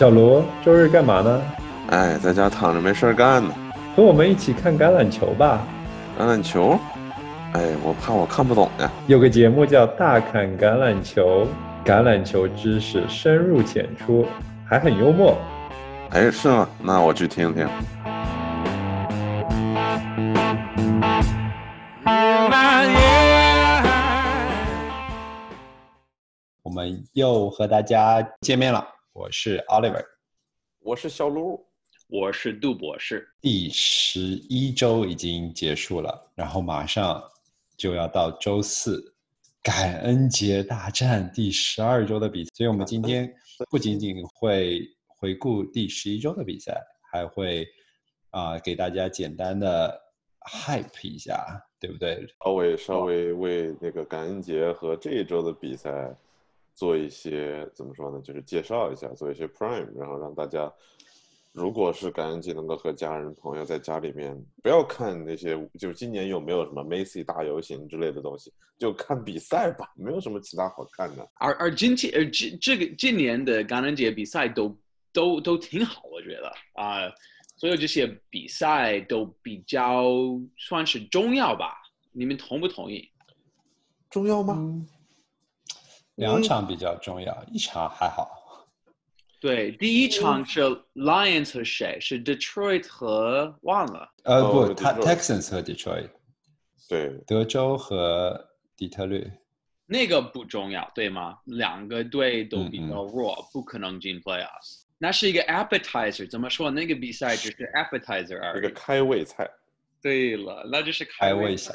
小罗，周日干嘛呢？哎，在家躺着没事儿干呢。和我们一起看橄榄球吧。橄榄球？哎，我怕我看不懂呀。有个节目叫《大侃橄榄球》，橄榄球知识深入浅出，还很幽默。哎，是吗？那我去听听。我们又和大家见面了，我是 Oliver，我是小卢，我是杜博士。第十一周已经结束了，然后马上就要到周四，感恩节大战第十二周的比赛，所以我们今天不仅仅会回顾第十一周的比赛，还会啊给大家简单的 hype 一下，对不对？稍微稍微为那个感恩节和这一周的比赛。做一些怎么说呢？就是介绍一下，做一些 Prime，然后让大家，如果是感恩节能够和家人朋友在家里面，不要看那些，就是今年有没有什么 Macy 大游行之类的东西，就看比赛吧，没有什么其他好看的。而而今天呃这这个今年的感恩节比赛都都都挺好，我觉得啊，所有这些比赛都比较算是重要吧？你们同不同意？重要吗？两场比较重要，一场还好。对，第一场是 Lions 和谁？是 Detroit 和忘了。呃，不他，Texans 和 Detroit。对，德州和底特律。那个不重要，对吗？两个队都比较弱，不可能进 Playoffs。那是一个 Appetizer，怎么说？那个比赛只是 Appetizer 而已。一个开胃菜。对了，那就是开胃菜。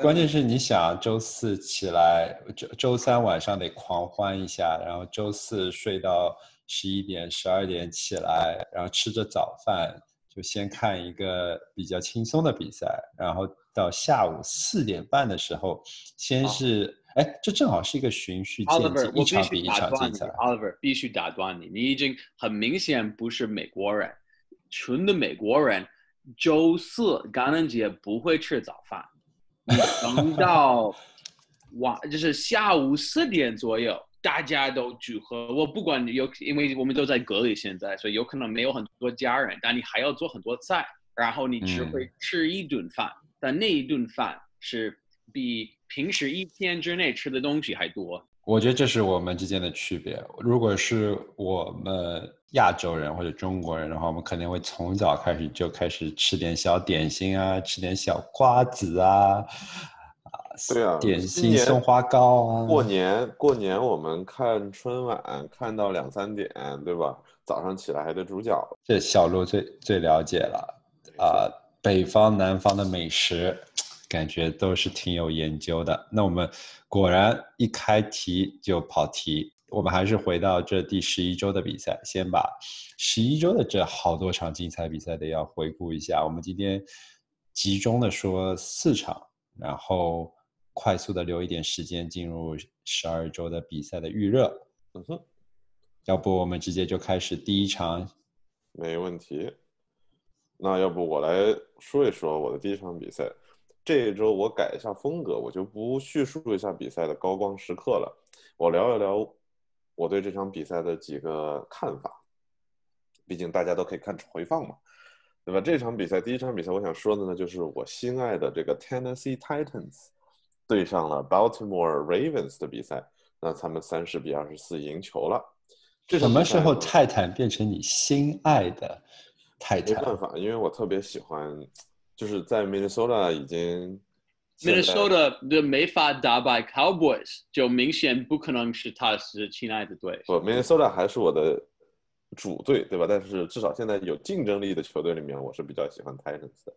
关键是你想周四起来，周周三晚上得狂欢一下，然后周四睡到十一点、十二点起来，然后吃着早饭，就先看一个比较轻松的比赛，然后到下午四点半的时候，先是哎，这正好是一个循序渐进，一场比一场精彩。Oliver 必须打断你，你已经很明显不是美国人，纯的美国人，周四感恩节不会吃早饭。你等到晚，就是下午四点左右，大家都聚合。我不管有，因为我们都在隔离现在，所以有可能没有很多家人，但你还要做很多菜，然后你只会吃一顿饭，但那一顿饭是比平时一天之内吃的东西还多。我觉得这是我们之间的区别。如果是我们亚洲人或者中国人的话，我们肯定会从早开始就开始吃点小点心啊，吃点小瓜子啊，啊，对啊，点心松花糕啊。过年过年我们看春晚看到两三点，对吧？早上起来还得煮饺子。这小鹿最最了解了啊，北方南方的美食。感觉都是挺有研究的。那我们果然一开题就跑题。我们还是回到这第十一周的比赛，先把十一周的这好多场精彩比赛得要回顾一下。我们今天集中的说四场，然后快速的留一点时间进入十二周的比赛的预热。嗯哼，要不我们直接就开始第一场？没问题。那要不我来说一说我的第一场比赛。这一周我改一下风格，我就不叙述一下比赛的高光时刻了，我聊一聊我对这场比赛的几个看法。毕竟大家都可以看回放嘛，对吧？这场比赛第一场比赛，我想说的呢，就是我心爱的这个 Tennessee Titans 对上了 Baltimore Ravens 的比赛，那他们三十比二十四赢球了。这什么时候泰坦变成你心爱的泰坦？没办法，因为我特别喜欢。就是在 Minnesota 已经，Minnesota 的没法打败 Cowboys，就明显不可能是他是亲爱的队。不，Minnesota 还是我的主队，对吧？但是至少现在有竞争力的球队里面，我是比较喜欢 Titans 的。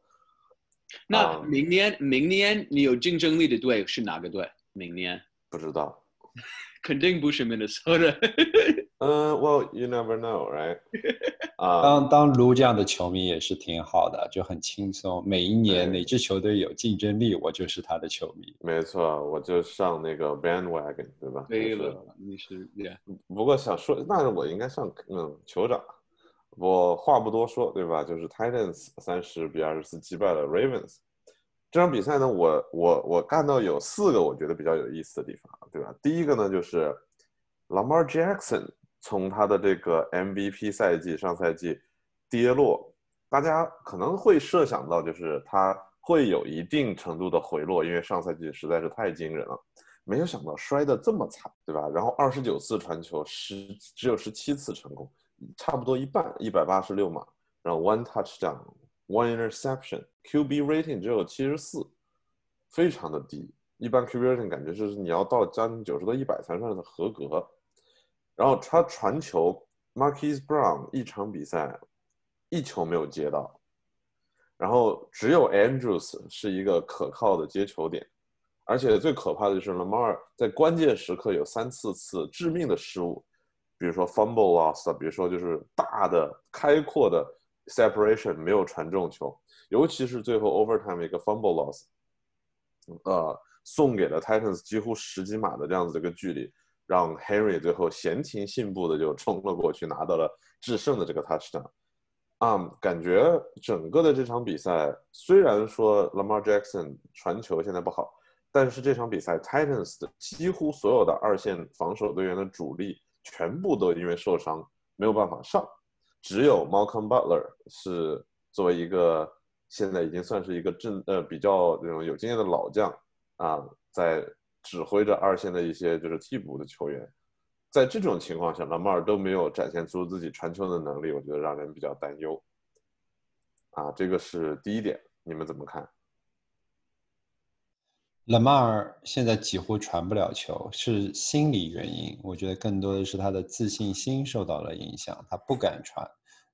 那明年，明年你有竞争力的队是哪个队？明年不知道，肯定不是 Minnesota。嗯，Well you never know, right? 啊，当当卢这样的球迷也是挺好的，就很轻松。每一年哪支球队有竞争力，我就是他的球迷。没错，我就上那个 bandwagon，对吧？对了，你是 yeah。不过想说，那我应该上嗯酋长。我话不多说，对吧？就是 Titans 三十比二十四击败了 Ravens。这场比赛呢，我我我看到有四个我觉得比较有意思的地方，对吧？第一个呢，就是 Lamar Jackson。从他的这个 MVP 赛季上赛季跌落，大家可能会设想到就是他会有一定程度的回落，因为上赛季实在是太惊人了。没有想到摔得这么惨，对吧？然后二十九次传球，十只有十七次成功，差不多一半，一百八十六码，然后 one touchdown，one interception，QB rating 只有七十四，非常的低。一般 QB rating 感觉就是你要到将近九十到、一百才算是合格。然后他传球，Marquis Brown 一场比赛一球没有接到，然后只有 Andrews 是一个可靠的接球点。而且最可怕的就是 Lamar 在关键时刻有三四次致命的失误，比如说 fumble loss，比如说就是大的开阔的 separation 没有传中球，尤其是最后 overtime 一个 fumble loss，呃，送给了 Titans 几乎十几码的这样子的一个距离，让 Henry 最后闲庭信步的就冲了过去，拿到了制胜的这个 touchdown。啊，感觉整个的这场比赛虽然说 Lamar Jackson 传球现在不好。但是这场比赛，Titans 的几乎所有的二线防守队员的主力全部都因为受伤没有办法上，只有 Malcolm Butler 是作为一个现在已经算是一个正呃比较那种有经验的老将啊，在指挥着二线的一些就是替补的球员，在这种情况下拉马尔都没有展现出自己传球的能力，我觉得让人比较担忧。啊，这个是第一点，你们怎么看？拉马尔现在几乎传不了球，是心理原因。我觉得更多的是他的自信心受到了影响，他不敢传。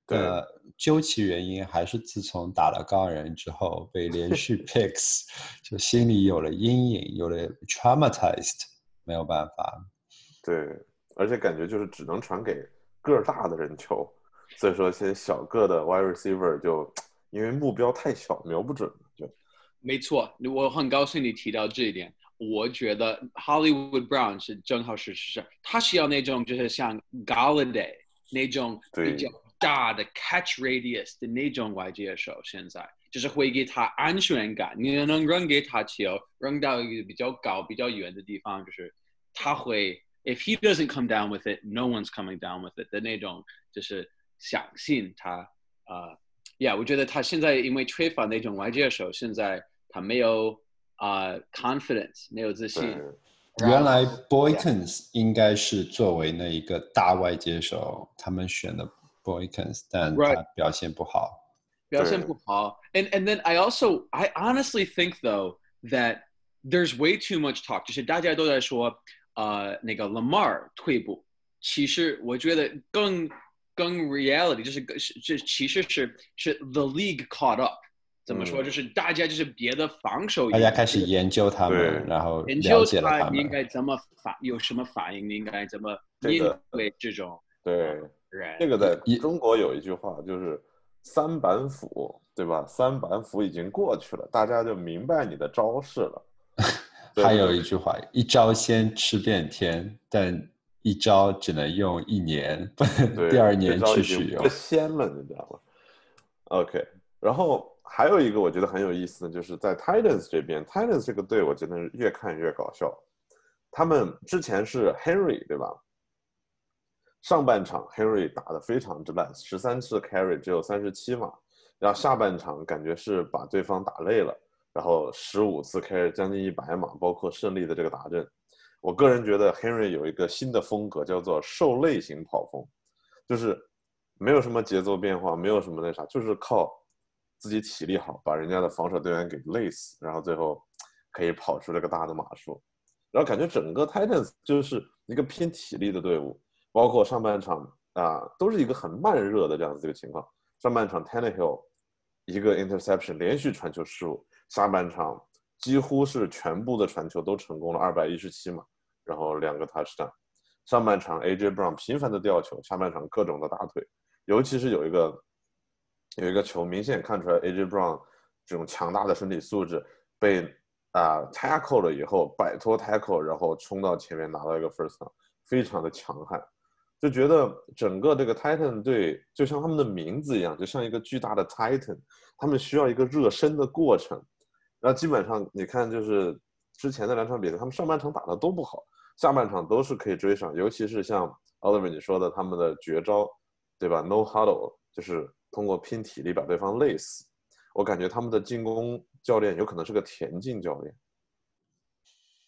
呃，究其原因，还是自从打了高人之后，被连续 picks，就心里有了阴影，有了 traumatized，没有办法。对，而且感觉就是只能传给个儿大的人球，所以说一些小个的 wide receiver 就因为目标太小，瞄不准就。没错，我很高兴你提到这一点。我觉得 Hollywood Brown 是正好是是，他需要那种就是像 Galladay 那种比较大的 catch radius 的那种外接手，现在就是会给他安全感。你能扔给他球，扔到一个比较高、比较远的地方，就是他会 if he doesn't come down with it, no one's coming down with it 的那种，就是相信他啊。Yeah，我觉得他现在因为缺乏那种外接手，现在。他没有啊，confidence，没有自信。原来 Boykins 应该是作为那一个大外接手，他们选的 Boykins，但他表现不好。表现不好。And and then I also I honestly think though that there's way too much talk，就是大家都在说呃那个 Lamar 退步，其实我觉得更更 reality 就是是这其实是是 the league caught up。怎么说？就是大家就是别的防守，大家开始研究他们，然后研究他应该怎么反，有什么反应，应该怎么应对这种对人。 这个在中国有一句话，就是“三板斧”，对吧？三板斧已经过去了，大家就明白你的招式了。还有一句话：“一招先吃遍天，但一招只能用一年，第二年去使用。”仙了，你知道吗？OK，然后。还有一个我觉得很有意思的，就是在 Titans 这边，Titans 这个队我觉得越看越搞笑。他们之前是 Henry 对吧？上半场 Henry 打得非常之烂，十三次 carry 只有三十七码，然后下半场感觉是把对方打累了，然后十五次 carry 将近一百码，包括胜利的这个达阵。我个人觉得 Henry 有一个新的风格，叫做受累型跑风，就是没有什么节奏变化，没有什么那啥，就是靠。自己体力好，把人家的防守队员给累死，然后最后可以跑出这个大的码数，然后感觉整个 Titans 就是一个偏体力的队伍，包括上半场啊，都是一个很慢热的这样子一个情况。上半场 Tannehill 一个 interception 连续传球失误，下半场几乎是全部的传球都成功了，二百一十七码，然后两个 touchdown。上半场 AJ Brown 频繁的掉球，下半场各种的大腿，尤其是有一个。有一个球，明显看出来，AJ Brown 这种强大的身体素质被啊 tackle 了以后，摆脱 tackle，然后冲到前面拿到一个 first down，非常的强悍，就觉得整个这个 Titan 队就像他们的名字一样，就像一个巨大的 Titan，他们需要一个热身的过程。然后基本上你看，就是之前的两场比赛，他们上半场打的都不好，下半场都是可以追上，尤其是像 Oliver 你说的他们的绝招，对吧？No huddle 就是通过拼体力把对方累死。我感觉他们的进攻教练有可能是个田径教练。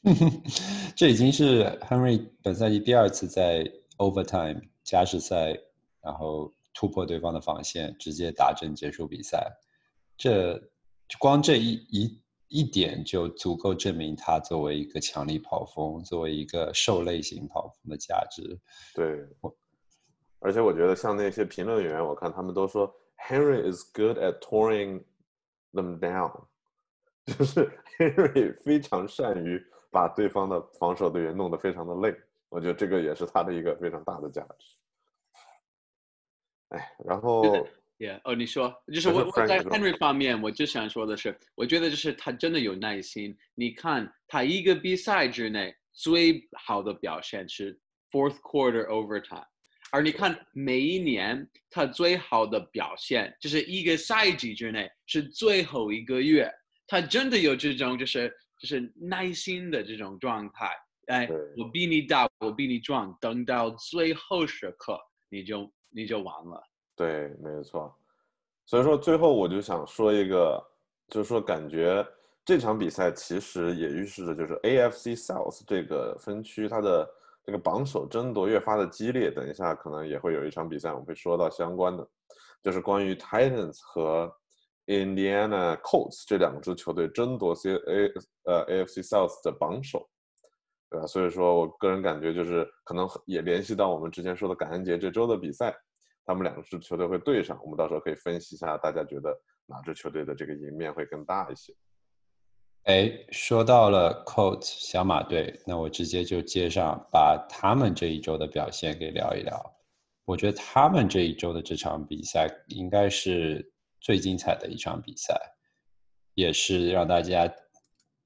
这已经是 Henry 本赛季第二次在 overtime 加时赛，然后突破对方的防线，直接打阵结束比赛。这光这一一一点就足够证明他作为一个强力跑锋，作为一个受类型跑锋的价值。对，而且我觉得像那些评论员，我看他们都说 Henry is good at touring them down，就是 Henry 非常善于。把对方的防守队员弄得非常的累，我觉得这个也是他的一个非常大的价值。哎，然后，Yeah，哦，你说，就是我我在 Henry 方面，我就想说的是，我觉得就是他真的有耐心。你看他一个比赛之内最好的表现是 Fourth Quarter Overtime，而你看每一年他最好的表现就是一个赛季之内是最后一个月，他真的有这种就是。就是耐心的这种状态，哎，我比你大，我比你壮，等到最后时刻，你就你就完了。对，没错。所以说最后我就想说一个，就是说感觉这场比赛其实也预示着，就是 AFC South 这个分区它的这个榜首争夺越发的激烈。等一下可能也会有一场比赛，我们会说到相关的，就是关于 Titans 和。Indiana Colts 这两支球队争夺 C A 呃 AFC South 的榜首，对吧？所以说我个人感觉就是可能也联系到我们之前说的感恩节这周的比赛，他们两支球队会对上，我们到时候可以分析一下，大家觉得哪支球队的这个赢面会更大一些？哎，说到了 Colt 小马队，那我直接就接上，把他们这一周的表现给聊一聊。我觉得他们这一周的这场比赛应该是。最精彩的一场比赛，也是让大家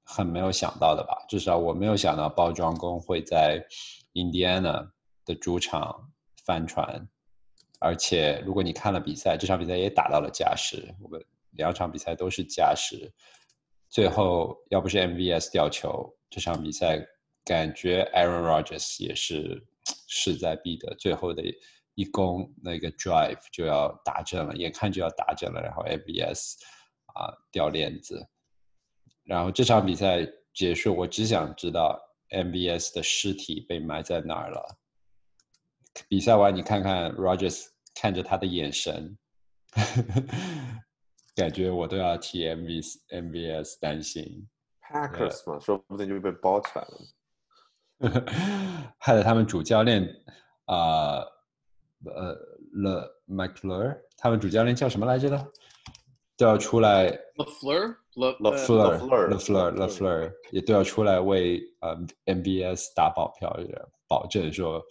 很没有想到的吧？至少我没有想到包装工会在印第安纳的主场翻船，而且如果你看了比赛，这场比赛也打到了加时，我们两场比赛都是加时，最后要不是 MVS 掉球，这场比赛感觉 Aaron Rodgers 也是势在必得，最后的。一攻那个 drive 就要打正了，眼看就要打正了，然后 MBS 啊掉链子，然后这场比赛结束，我只想知道 MBS 的尸体被埋在哪儿了。比赛完你看看 Rogers 看着他的眼神，感觉我都要替 MBS MBS 担心。Packers 嘛，说不定就被包起来了，害得他们主教练啊。呃，Le McFleur，他们主教练叫什么来着的？都要出来。LeFleur，LeFleur，LeFleur，LeFleur 也都要出来为呃 MBS 打保票，保证说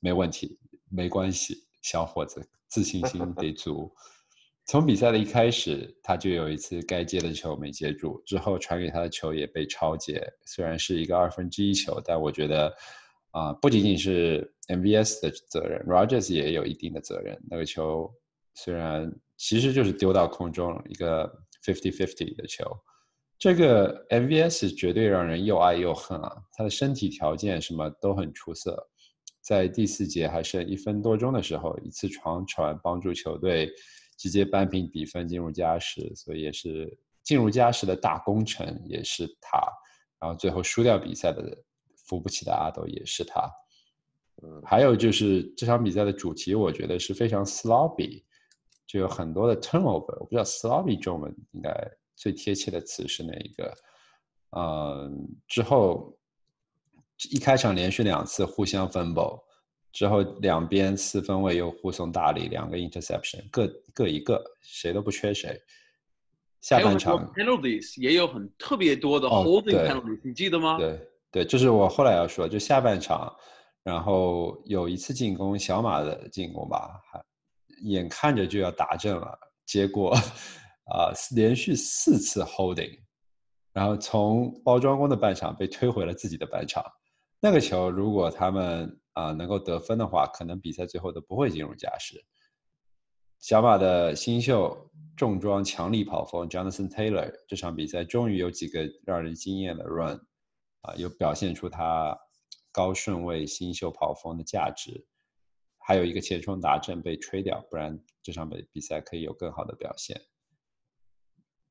没问题，没关系，小伙子自信心得足。从比赛的一开始，他就有一次该接的球没接住，之后传给他的球也被超接，虽然是一个二分之一球，但我觉得。啊，不仅仅是 MBS 的责任，Rogers 也有一定的责任。那个球虽然其实就是丢到空中一个 fifty-fifty 的球，这个 MVS 绝对让人又爱又恨啊！他的身体条件什么都很出色，在第四节还剩一分多钟的时候，一次长传帮助球队直接扳平比分进入加时，所以也是进入加时的大功臣也是他。然后最后输掉比赛的。扶不起的阿斗也是他，嗯，还有就是这场比赛的主题，我觉得是非常 sloppy，就有很多的 turnover。我不知道 sloppy 中文应该最贴切的词是哪一个？嗯，之后一开场连续两次互相 fumble，之后两边四分卫又互送大礼，两个 interception，各各一个，谁都不缺谁。下半场 penalties 也有很特别多的 holding penalties，你记得吗？对。对，就是我后来要说，就下半场，然后有一次进攻，小马的进攻吧，还眼看着就要打阵了，结果啊，连续四次 holding，然后从包装工的半场被推回了自己的半场。那个球如果他们啊能够得分的话，可能比赛最后都不会进入加时。小马的新秀重装强力跑锋 Jonathan Taylor 这场比赛终于有几个让人惊艳的 run。啊，又表现出他高顺位新秀跑锋的价值，还有一个前冲达阵被吹掉，不然这场比比赛可以有更好的表现。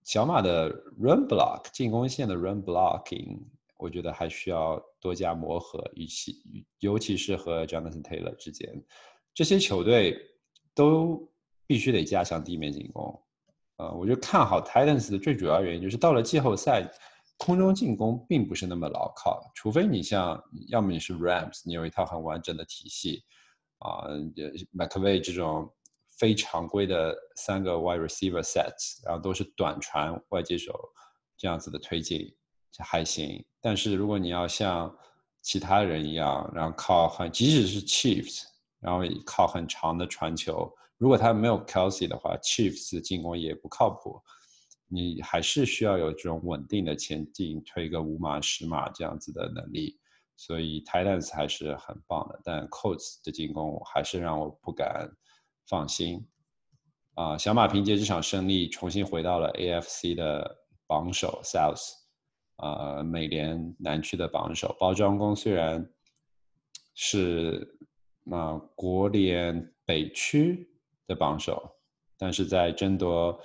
小马的 run block 进攻线的 run blocking，我觉得还需要多加磨合，与其尤其是和 Jonathan Taylor 之间，这些球队都必须得加强地面进攻。呃，我觉得看好 Titans 的最主要原因就是到了季后赛，空中进攻并不是那么牢靠，除非你像要么你是 Rams，你有一套很完整的体系，啊，McVay 这种。非常规的三个 wide receiver sets，然后都是短传外接手这样子的推进还行。但是如果你要像其他人一样，然后靠很即使是 Chiefs，然后靠很长的传球，如果他没有 Kelsey 的话，Chiefs 进攻也不靠谱。你还是需要有这种稳定的前进，推个五码十码这样子的能力。所以 Titans 还是很棒的，但 COTS 的进攻还是让我不敢。放心，啊，小马凭借这场胜利重新回到了 AFC 的榜首 South，啊，美联南区的榜首。包装工虽然是啊国联北区的榜首，但是在争夺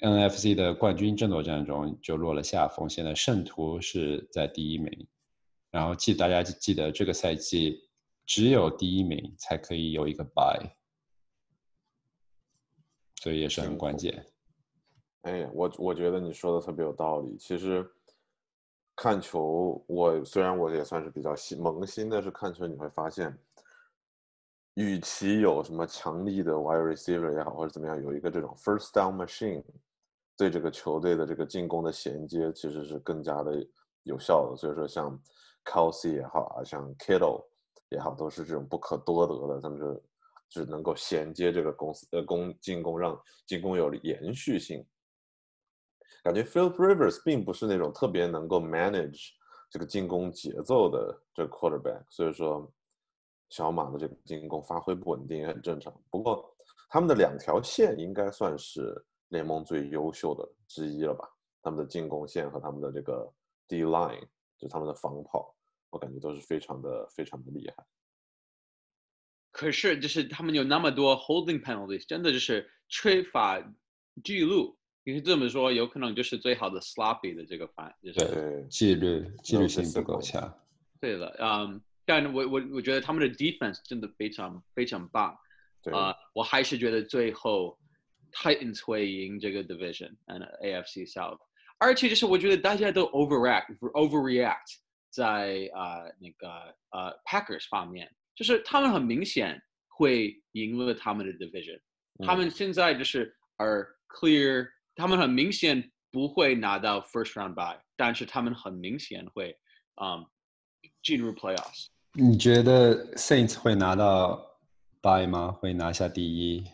NFC 的冠军争夺战中就落了下风。现在圣徒是在第一名，然后记大家记得这个赛季只有第一名才可以有一个 bye。所以也是很关键。哎，我我觉得你说的特别有道理。其实看球，我虽然我也算是比较新萌新的是看球，你会发现，与其有什么强力的 wide receiver 也好，或者怎么样，有一个这种 first down machine，对这个球队的这个进攻的衔接其实是更加的有效的。所以说，像 Kelsey 也好啊，像 Kittle 也好，都是这种不可多得的，他们是。只能够衔接这个公司呃攻进攻，让进攻有延续性。感觉 Phil Rivers 并不是那种特别能够 manage 这个进攻节奏的这个 quarterback，所以说小马的这个进攻发挥不稳定也很正常。不过他们的两条线应该算是联盟最优秀的之一了吧？他们的进攻线和他们的这个 D line，就他们的防跑，我感觉都是非常的非常的厉害。可是，就是他们有那么多 holding penalties，真的就是缺乏记录。你是这么说，有可能就是最好的 sloppy 的这个反，就是纪律纪律性不够强。对的，嗯，但我我我觉得他们的 defense 真的非常非常棒。啊，我还是觉得最后 Titans 会赢这个 division and AFC South。而且就是我觉得大家都 overreact overreact 在啊那个呃 Packers 方面。就是他们很明显会赢了他们的 division，他们现在就是 are clear，他们很明显不会拿到 first round bye，但是他们很明显会嗯进入 playoffs。你觉得 Saints 会拿到 bye 吗？会拿下第一？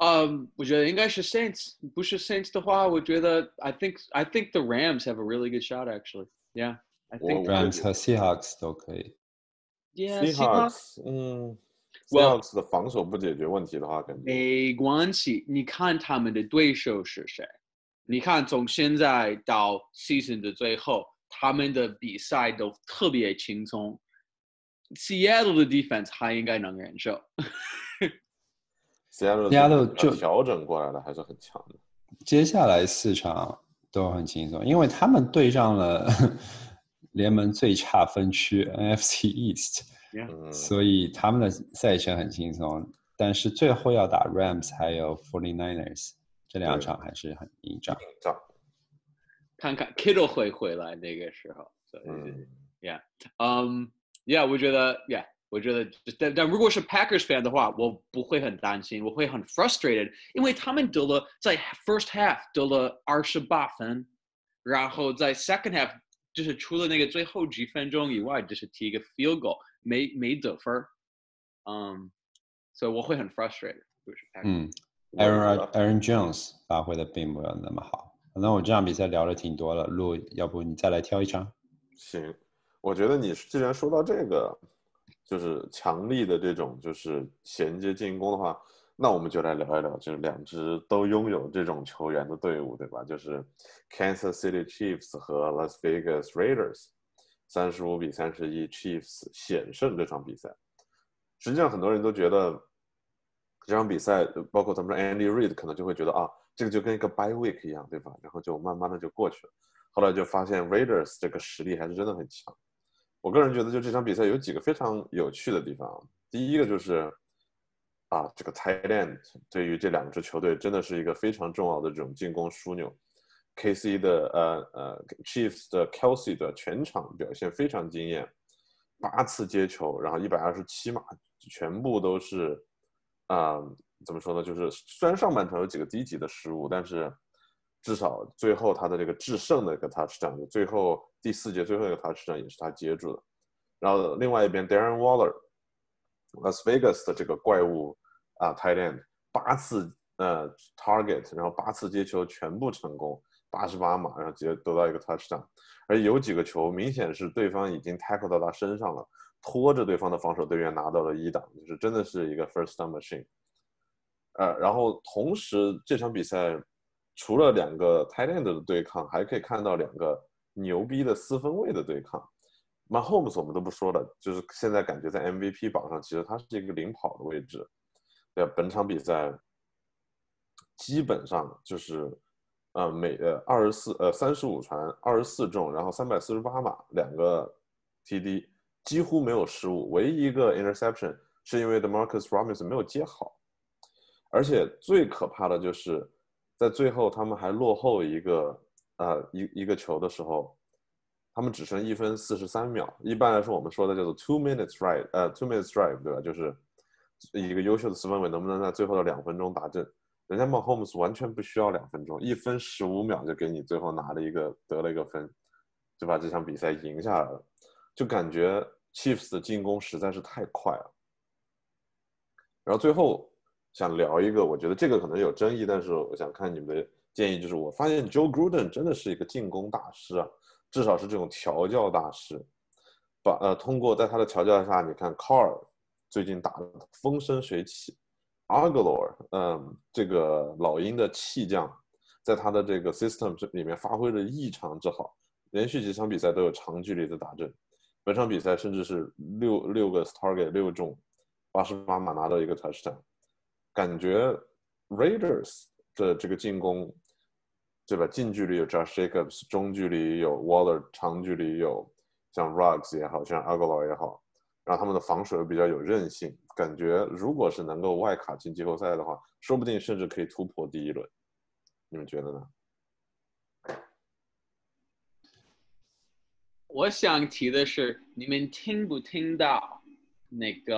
嗯，我觉得应该是 Saints，不是 Saints 的话，我觉得 I think I think the Rams have a really good shot actually. Yeah, I think Rams 和 Seahawks 都可以。Seahawks，嗯，Seahawks 的防守不解决问题的话，感觉没关系。你看他们的对手是谁？你看从现在到 season 的最后，他们的比赛都特别轻松。Seattle 的 defense 还应该能忍受。Seattle 就调整过来了，还是很强的。接下来四场都很轻松，因为他们对上了。联盟最差分区 NFC East，所以他们的赛程很轻松，但是最后要打 Rams 还有 Forty Niners，这两场还是很硬仗。看看 Kittle 会回来那个时候，嗯，Yeah，嗯，Yeah，我觉得，Yeah，我觉得，但但如果是 Packers fan 的话，我不会很担心，我会很 frustrated，因为他们得了在 first half 得了二十八分，然后在 second half。就是除了那个最后几分钟以外，就是踢一个 field goal，没没得分儿，嗯，所以我会很 frustrated。嗯，Aaron Aaron Jones 发挥的并没有那么好。那我这场比赛聊了挺多了，路，要不你再来挑一场？行，我觉得你既然说到这个，就是强力的这种就是衔接进攻的话。那我们就来聊一聊，就是两支都拥有这种球员的队伍，对吧？就是 Kansas City Chiefs 和 Las Vegas Raiders。三十五比三十一，Chiefs 险胜这场比赛。实际上，很多人都觉得这场比赛，包括咱们说 Andy Reid 可能就会觉得啊，这个就跟一个 Bye Week 一样，对吧？然后就慢慢的就过去了。后来就发现 Raiders 这个实力还是真的很强。我个人觉得，就这场比赛有几个非常有趣的地方。第一个就是，啊，这个 Thailand 对于这两支球队真的是一个非常重要的这种进攻枢纽。KC 的呃呃 Chiefs 的 Kelsey 的全场表现非常惊艳，八次接球，然后一百二十七码，全部都是，啊，怎么说呢？就是虽然上半场有几个低级的失误，但是至少最后他的这个制胜的一个 touchdown，最后第四节最后一个 touchdown 也是他接住的。然后另外一边 Darren Waller，Las Vegas 的这个怪物啊，Tight End，八次呃 target，然后八次接球全部成功。八十八码，然后直接得到一个 touchdown，而有几个球明显是对方已经 tackle 到他身上了，拖着对方的防守队员拿到了一档，就是真的是一个 first down machine。呃，然后同时这场比赛除了两个 tight end 的对抗，还可以看到两个牛逼的四分卫的对抗。那 homes 我们都不说了，就是现在感觉在 MVP 榜上其实他是一个领跑的位置。对，本场比赛基本上就是。呃，每呃二十四呃三十五传二十四中，然后三百四十八码，两个 TD 几乎没有失误，唯一一个 interception 是因为 The Marcus Robinson 没有接好，而且最可怕的就是在最后他们还落后一个呃一一个球的时候，他们只剩一分四十三秒。一般来说我们说的叫做 two minutes drive，呃 two minutes drive 对吧？就是一个优秀的四分卫能不能在最后的两分钟打阵。人家 Mahomes 完全不需要两分钟，一分十五秒就给你最后拿了一个得了一个分，就把这场比赛赢下来了。就感觉 Chiefs 的进攻实在是太快了。然后最后想聊一个，我觉得这个可能有争议，但是我想看你们的建议。就是我发现 Joe Gruden 真的是一个进攻大师啊，至少是这种调教大师。把呃通过在他的调教下，你看 Carr 最近打的风生水起。a g l o r 嗯，这个老鹰的弃将，在他的这个 system 里面发挥的异常之好，连续几场比赛都有长距离的打阵，本场比赛甚至是六六个 target 六中，八十八码拿到一个 touchdown，感觉 Raiders 的这个进攻，对吧？近距离有 Josh Jacobs，中距离有 Waller，长距离有像 Rugs 也好像 a g u l o r 也好。然后他们的防守又比较有韧性，感觉如果是能够外卡进季后赛的话，说不定甚至可以突破第一轮。你们觉得呢？我想提的是，你们听不听到那个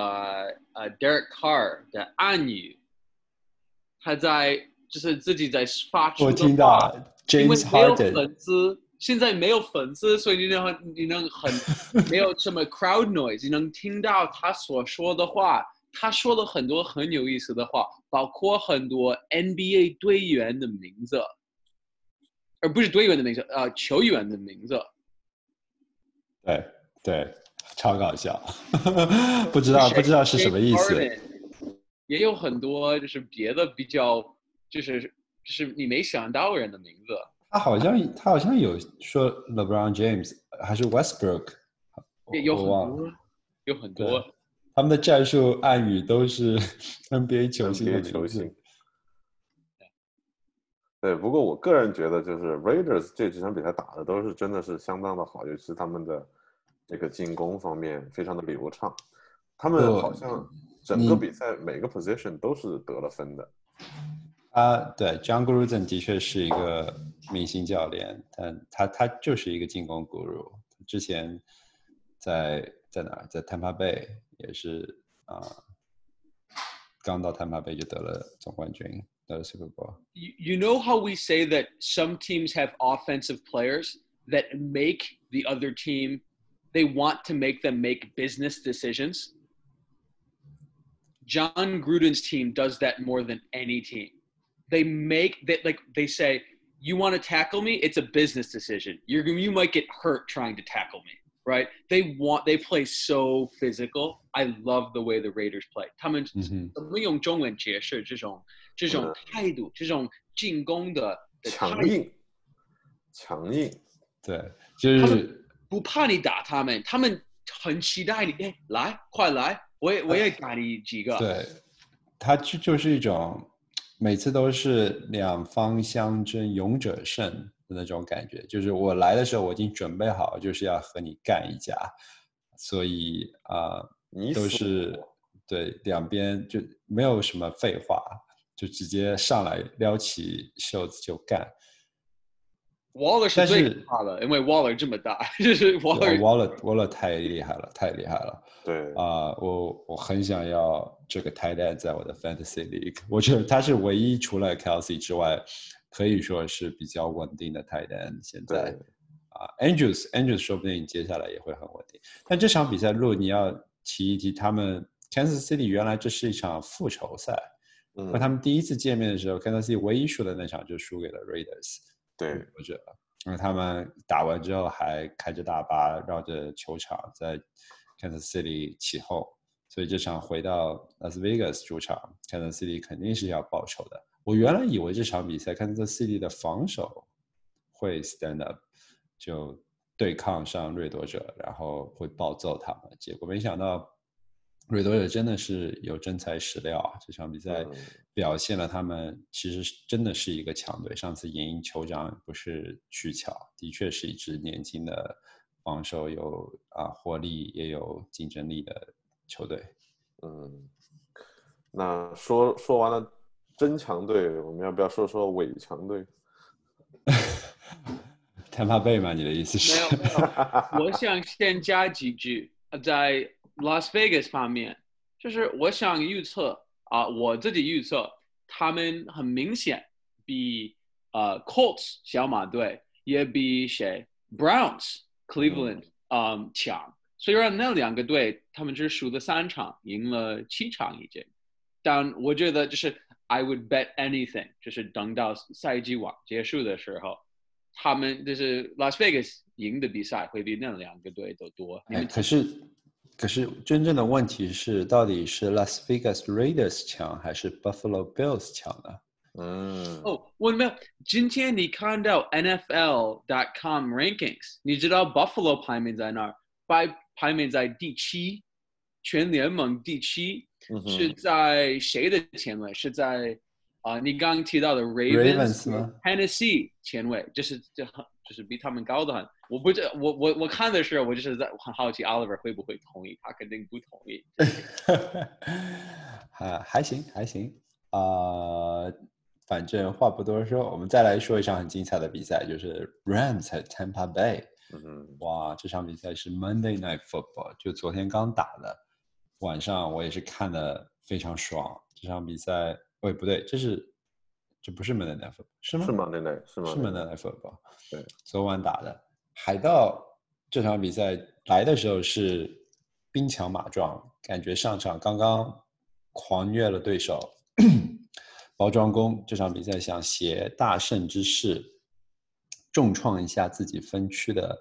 呃，Derek Carr 的暗语？他在就是自己在发出的话。我听到，James Harden。粉丝。现在没有粉丝，所以你能你能很没有什么 crowd noise，你能听到他所说的话。他说了很多很有意思的话，包括很多 NBA 队员的名字，而不是队员的名字，呃，球员的名字。对对，超搞笑，不知道不知道是什么意思。也有很多就是别的比较，就是就是你没想到人的名字。他好像他好像有说 LeBron James 还是 Westbrook，有很多有很多，他们的战术暗语都是 NBA 球星的球星。对，不过我个人觉得，就是 Raiders 这几场比赛打的都是真的是相当的好，尤其是他们的这个进攻方面非常的流畅。他们好像整个比赛每个 position 都是得了分的。啊，对，John Gruden 的确是一个明星教练，但他他就是一个进攻 guru。之前在在哪儿，在 Tampa Bay 也是啊，刚到 Tampa Bay 就得了总冠军，得了 Super Bowl。You you know how we say that some teams have offensive players that make the other team, they want to make them make business decisions. John Gruden's team does that more than any team they make that like they say you want to tackle me it's a business decision you're you might get hurt trying to tackle me right they want they play so physical i love the way the raiders play 他们怎么用中文解释这种这种态度这种进攻的强硬强硬对就是 不怕你打他们，他们很期待你，哎，来，快来， 我也我也打你几个。对，他就就是一种每次都是两方相争，勇者胜的那种感觉。就是我来的时候，我已经准备好，就是要和你干一架，所以啊，你都是对两边就没有什么废话，就直接上来撩起袖子就干。Waller 是最但是怕的，因为 Waller 这么大，就是 Waller Waller Waller 太厉害了，太厉害了。对啊、我我很想要这个 tight end 在我的 fantasy league，我觉得他是唯一除了 Kelsey 之外，可以说是比较稳定的 tight end。现在对啊、a n d r e w s Andrews 说不定接下来也会很稳定。但这场比赛，如果你要提一提他们 Kansas City，原来这是一场复仇赛，嗯和他们第一次见面的时候，Kansas City 唯一输的那场就输给了 Raiders。对我觉得，因为他们打完之后还开着大巴绕着球场在 Kansas City 起哄，所以这场回到 Las Vegas 主场，Kansas City 肯定是要报仇的。我原来以为这场比赛 Kansas City 的防守会 stand up，就对抗上掠夺者，然后会暴揍他们，结果没想到。掠夺者真的是有真材实料啊！这场比赛嗯表现了他们其实真的是一个强队。上次赢酋长不是取巧，的确是一支年轻的、防守有啊活力也有竞争力的球队。嗯，那说说完了真强队，我们要不要说说伪强队？Tampa Bay 吗？你的意思是？没有没有，我想先加几句，呃在 Las Vegas 方面，就是我想预测啊、我自己预测，他们很明显比呃 Colts 小马队也比谁 Browns Cleveland 嗯强。虽然那两个队他们只输了三场，赢了七场已经，但我觉得就是 I would bet anything，就是等到赛季网结束的时候，他们就是 Las Vegas 赢的比赛会比那两个队都多。哎，可是，可是真正的问题是，到底是 Las Vegas Raiders 强还是 Buffalo Bills 强呢？嗯，哦，我没有。今天你看到 NFL.com rankings，你知道 Buffalo 排名在哪儿？排排名在第七，全联盟第七，嗯是在谁的前位？是在啊、你刚刚提到的 Ravens 吗 Tennessee 前位，就是这很就是比他们高的很。我不知我我我看的时候，我就是在很好奇 Oliver 会不会同意，他肯定不同意。啊，还行还行啊、反正话不多说，我们再来说一场很精彩的比赛，就是 Rams 和 Tampa Bay。嗯哼哇，这场比赛是 Monday Night Football，就昨天刚打的，晚上我也是看的非常爽。这场比赛，喂，不对，这是这不是 Monday Night Football，是吗？是吗？那那是吗？是 Monday Night Football，对，昨晚打的。海盗这场比赛来的时候是兵强马壮，感觉上场刚刚狂虐了对手，包装工这场比赛想携大胜之势，重创一下自己分区的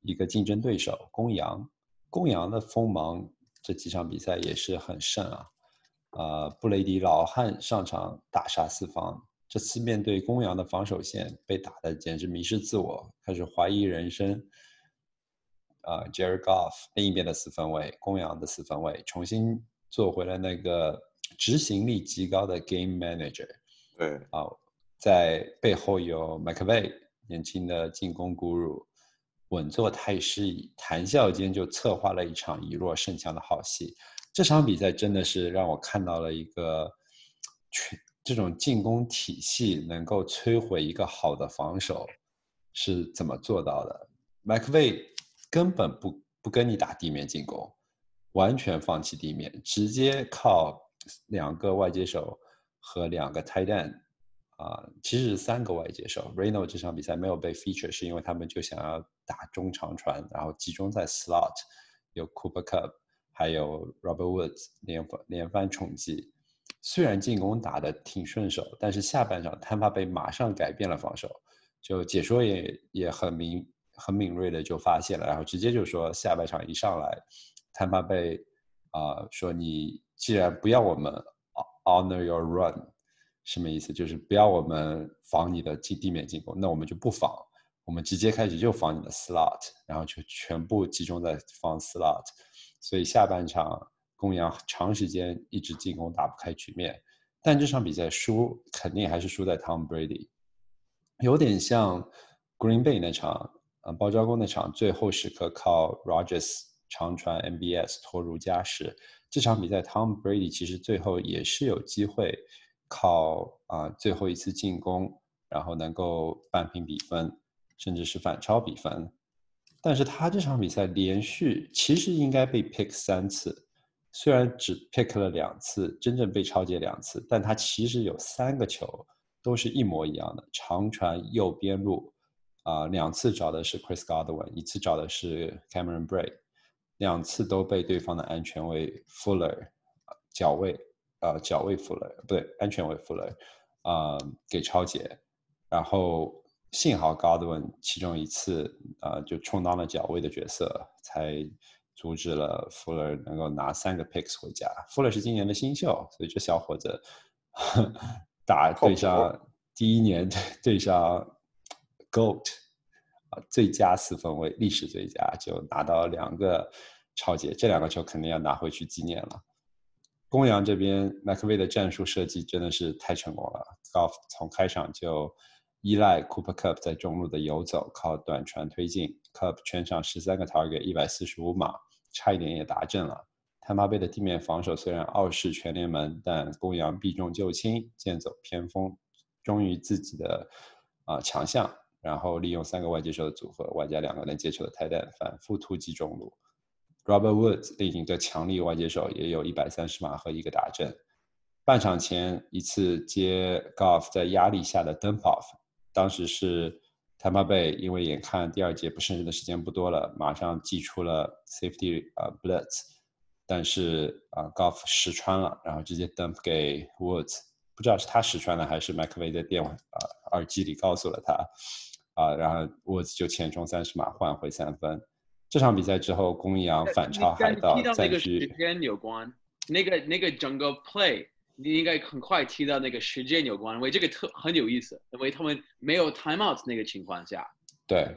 一个竞争对手公羊。公羊的锋芒这几场比赛也是很盛啊，呃，布雷迪老汉上场大杀四方。这次面对公羊的防守线，被打的简直迷失自我，开始怀疑人生。啊、j e r r y Goff 另一边的四分卫，公羊的四分卫，重新做回了那个执行力极高的 Game Manager。对，啊，在背后有 McVay 年轻的进攻古鲁，稳坐态势以，谈笑间就策划了一场以弱胜强的好戏。这场比赛真的是让我看到了一个全这种进攻体系能够摧毁一个好的防守是怎么做到的。McVay 根本不不跟你打地面进攻，完全放弃地面，直接靠两个外接手和两个 tight end 啊、其实是三个外接手。Reno 这场比赛没有被 feature，是因为他们就想要打中长传，然后集中在 slot，有 Cooper Cup，还有 Robert Woods 连连番冲击。虽然进攻打得挺顺手，但是下半场坦帕贝马上改变了防守，就解说也也很敏很敏锐的就发现了，然后直接就说下半场一上来，坦帕贝啊、说你既然不要我们 honor your run，什么意思？就是不要我们防你的进地面进攻，那我们就不防，我们直接开始就防你的 slot，然后就全部集中在防 slot，所以下半场公羊长时间一直进攻打不开局面，但这场比赛输肯定还是输在 Tom Brady，有点像 Green Bay 那场，嗯，包招公那场最后时刻靠 Rogers 长传 MBS 拖入加时，这场比赛 Tom Brady 其实最后也是有机会靠啊最后一次进攻，然后能够扳平比分。甚至是反超比分，但是他这场比赛连续其实应该被 pick 三次，虽然只 pick 了两次，真正被超截两次，但他其实有三个球都是一模一样的长传右边路，啊，两次找的是 Chris Godwin，一次找的是 Cameron Bray，两次都被对方的安全卫 Fuller，脚位，呃，脚位 Fuller 不对，安全卫 Fuller，啊，给超截，然后。幸好 Godwin 其中一次啊，就充当了脚位的角色，才阻止了 Fuller 能够拿三个 picks 回家。Fuller 是今年的新秀，所以这小伙子打对上第一年对上 Goat 啊，最佳四分卫，历史最佳，就拿到两个超级，这两个球肯定要拿回去纪念了。公羊这边 McVay 的战术设计真的是太成功了，Golf 从开场就。依赖 Cooper Cup 在中路的游走，靠短传推进。Cup 全场十三个 target，一百四十五码，差一点也达阵了。泰马贝的地面防守虽然傲视全联盟，但公羊避重就轻，剑走偏锋，忠于自己的啊强项，然后利用三个外接手的组合，外加两个能接球的泰坦，反复突击中路。Robert Woods 另一个强力外接手，也有一百三十码和一个达阵。半场前一次接 Golf 在压力下的 dump off。当时是 Tampa Bay，因为眼看第二节不胜任的时间不多了，马上祭出了 safety 啊 blitz，但是啊 Golf 实穿了，然后直接 dump 给 Woods，不知道是他实穿了还是 McVay 在电话啊耳机里告诉了他，啊，然后 Woods 就前冲三十码换回三分。这场比赛之后，公羊反超海盗，占据。时间有关，那个那个整个 play。你应该很快提到那个时间有关，因为这个特很有意思，因为他们没有 timeout 那个情况下，对，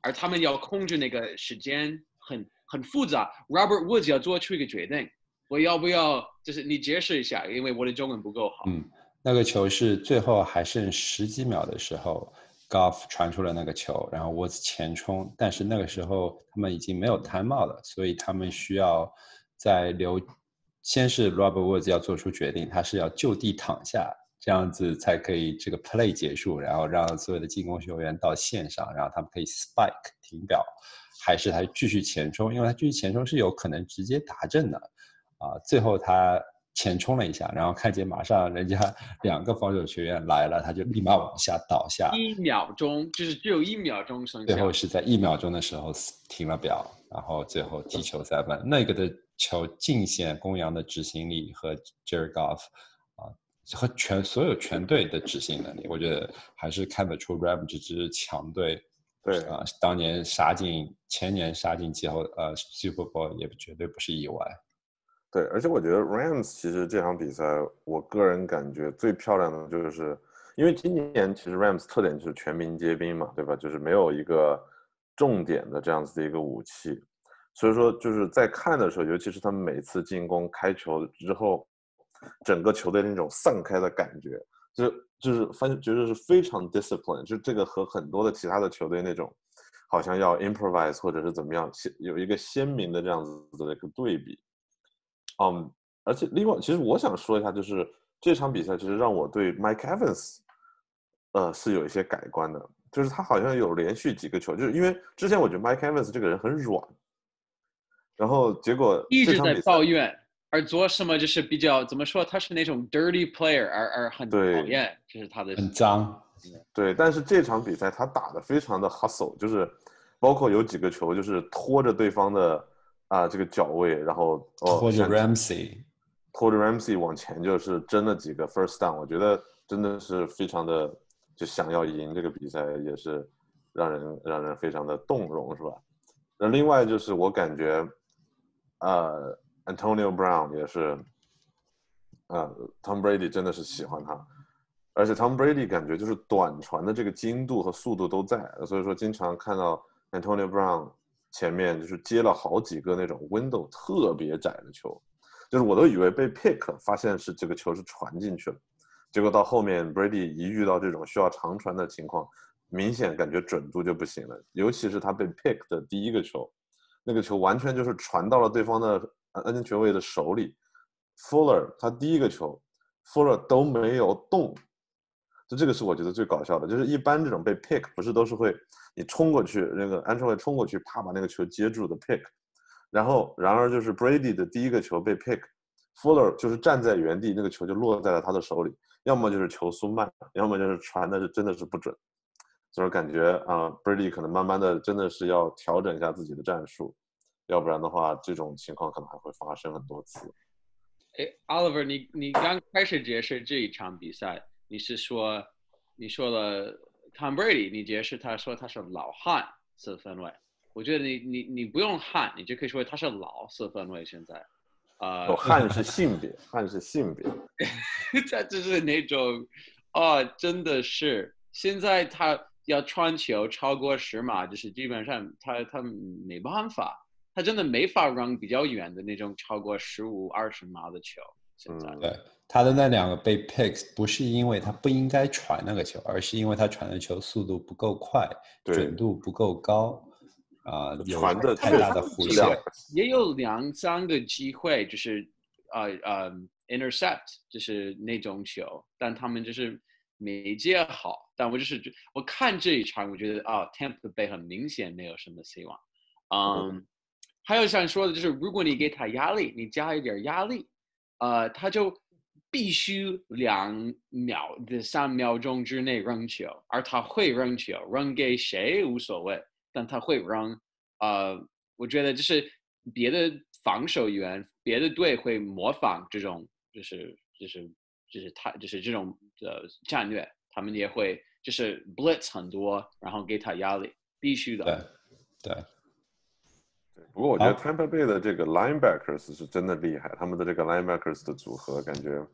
而他们要控制那个时间很很复杂。Robert Woods 要做出一个决定，我要不要就是你解释一下，因为我的中文不够好。嗯，那个球是最后还剩十几秒的时候，Golf 传出了那个球，然后 Woods 前冲，但是那个时候他们已经没有 timeout 了，所以他们需要在留。先是 Robert Woods 要做出决定，他是要就地躺下，这样子才可以这个 play 结束，然后让所有的进攻球员到线上，然后他们可以 spike 停表，还是他继续前冲？因为他继续前冲是有可能直接打阵的，啊，最后他前冲了一下，然后看见马上人家 两个防守球员来了，他就立马往下倒下，一秒钟就是只有一秒钟剩下，最后是在一秒钟的时候停了表，然后最后踢球三分，那个的。球尽显公羊的执行力和 Jerry Goff 啊，和全所有全队的执行能力，我觉得还是看得出 Ram 这支强队。对啊，当年杀进前年杀进季后呃 Super Bowl 也绝对不是意外。对，而且我觉得 Rams 其实这场比赛，我个人感觉最漂亮的就是，因为今年其实 Rams 特点就是全民皆兵嘛，对吧？就是没有一个重点的这样子的一个武器。所以说，就是在看的时候，尤其是他们每次进攻开球之后，整个球队那种散开的感觉，就就是发现觉得是非常 discipline，就这个和很多的其他的球队那种，好像要 improvise 或者是怎么样，有一个鲜明的这样子的一个对比。嗯，而且另外，其实我想说一下，就是这场比赛其实让我对 Mike Evans，呃，是有一些改观的，就是他好像有连续几个球，就是因为之前我觉得 Mike Evans 这个人很软。然后结果一直在抱怨，而做什么就是比较怎么说？他是那种 dirty player，而而很讨厌，这是他的很脏。对，但是这场比赛他打的非常的 hustle，就是包括有几个球就是拖着对方的啊这个脚位，然后拖着 Ramsey，拖着 Ramsey 往前就是争了几个 first down，我觉得真的是非常的就想要赢这个比赛，也是让人让人非常的动容，是吧？那另外就是我感觉。呃，Antonio Brown 也是，呃，Tom Brady 真的是喜欢他。而且 Tom Brady 感觉就是短传的这个精度和速度都在，所以说经常看到 Antonio Brown 前面就是接了好几个那种 window 特别窄的球，就是我都以为被 pick，发现是这个球是传进去了，结果到后面 Brady 一遇到这种需要长传的情况，明显感觉准度就不行了，尤其是他被 pick 的第一个球，那个球完全就是传到了对方的安全位的手里，Fuller 他第一个球 Fuller 都没有动。就这个是我觉得最搞笑的，就是一般这种被 pick 不是都是会你冲过去，那个安全卫冲过去，啪把那个球接住的 pick，然后然而就是 Brady 的第一个球被 pick，Fuller 就是站在原地，那个球就落在了他的手里，要么就是球速慢，要么就是传的是真的是不准，所以感觉啊 Brady 可能慢慢的真的是要调整一下自己的战术，要不然的话这种情况可能还会发生很多次。哎，Oliver，你你刚开始解释这一场比赛。你是说，你说了 Tom Brady，你解释他说他是老汉四分卫，我觉得你你你不用汉，你就可以说他是老四分卫。现在，呃，汉是性别，汉是性别，他就是那种，哦，真的是，现在他要传球超过十码，就是基本上他他没办法，他真的没法扔比较远的那种超过十五二十码的球。现在，对。他的那两个被 picks 不是因为他不应该传那个球，而是因为他传的球速度不够快，准度不够高，啊，传的太大的弧线。也有两三个机会，就是呃呃 intercept，就是那种球，但他们就是没接好。但我就是我看这一场，我觉得啊，Tampa Bay 很明显没有什么希望。嗯，还有想说的就是，如果你给他压力，你加一点压力，呃，他就。必须两秒的三秒钟之内扔球，而他会扔球，扔给谁无所谓，但他会扔。呃，我觉得就是别的防守员、别的队会模仿这种，就是就是就是他就是这种的战略，他们也会就是 blitz 很多，然后给他压力，必须的。对对。不过我觉得 Tampa Bay 的这个 linebackers 是真的厉害，他们的这个 linebackers 的组合感觉。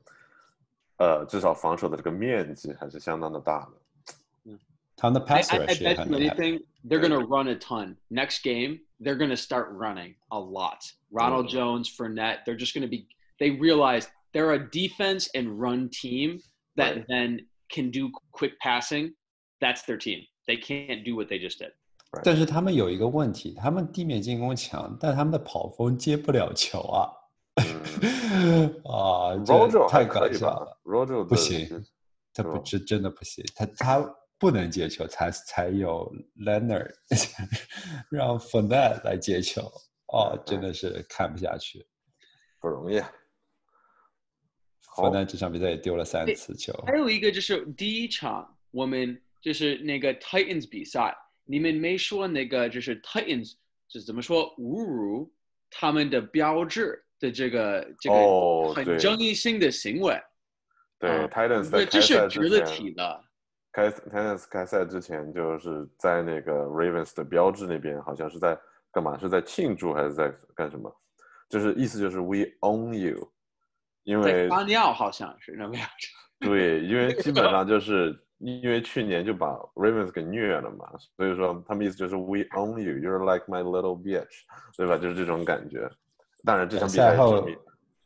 呃，至少防守的这个面积还是相当的大的。嗯，他们的 pass rush 也很厉害。They're going to run a ton. Next game, they're going to start running a lot. Ronald Jones, Fournette, they're just going to be. They realize they're a defense and run team that right. then can do quick passing. That's their team. They can't do what they just did. 但是他们有一个问题，他们地面进攻强，但他们的跑锋接不了球啊。啊，这太搞笑了！Rojo 不行，他不是真的不行，他他不能接球，才才有 Leonard 让 f o r n e t 来接球，哦，真的是看不下去，不容易。 E t 这场比赛也丢了三次球。还有一个就是第一场我们就是那个 Titans 比赛，你们没说那个就是 Titans 是怎么说侮辱他们的标志。的这个这个很争议性的行为，对 Titans 在开赛之前，开 Titans 开赛之前就是在那个 Ravens 的标志那边，好像是在干嘛？是在庆祝还是在干什么？就是意思就是 We own you，因为发尿好像是那个样子。对，因为基本上就是因为去年就把 Ravens 给虐了嘛，所以说他们意思就是 We own you，You're like my little bitch，对吧？就是这种感觉。当然，这场比赛后，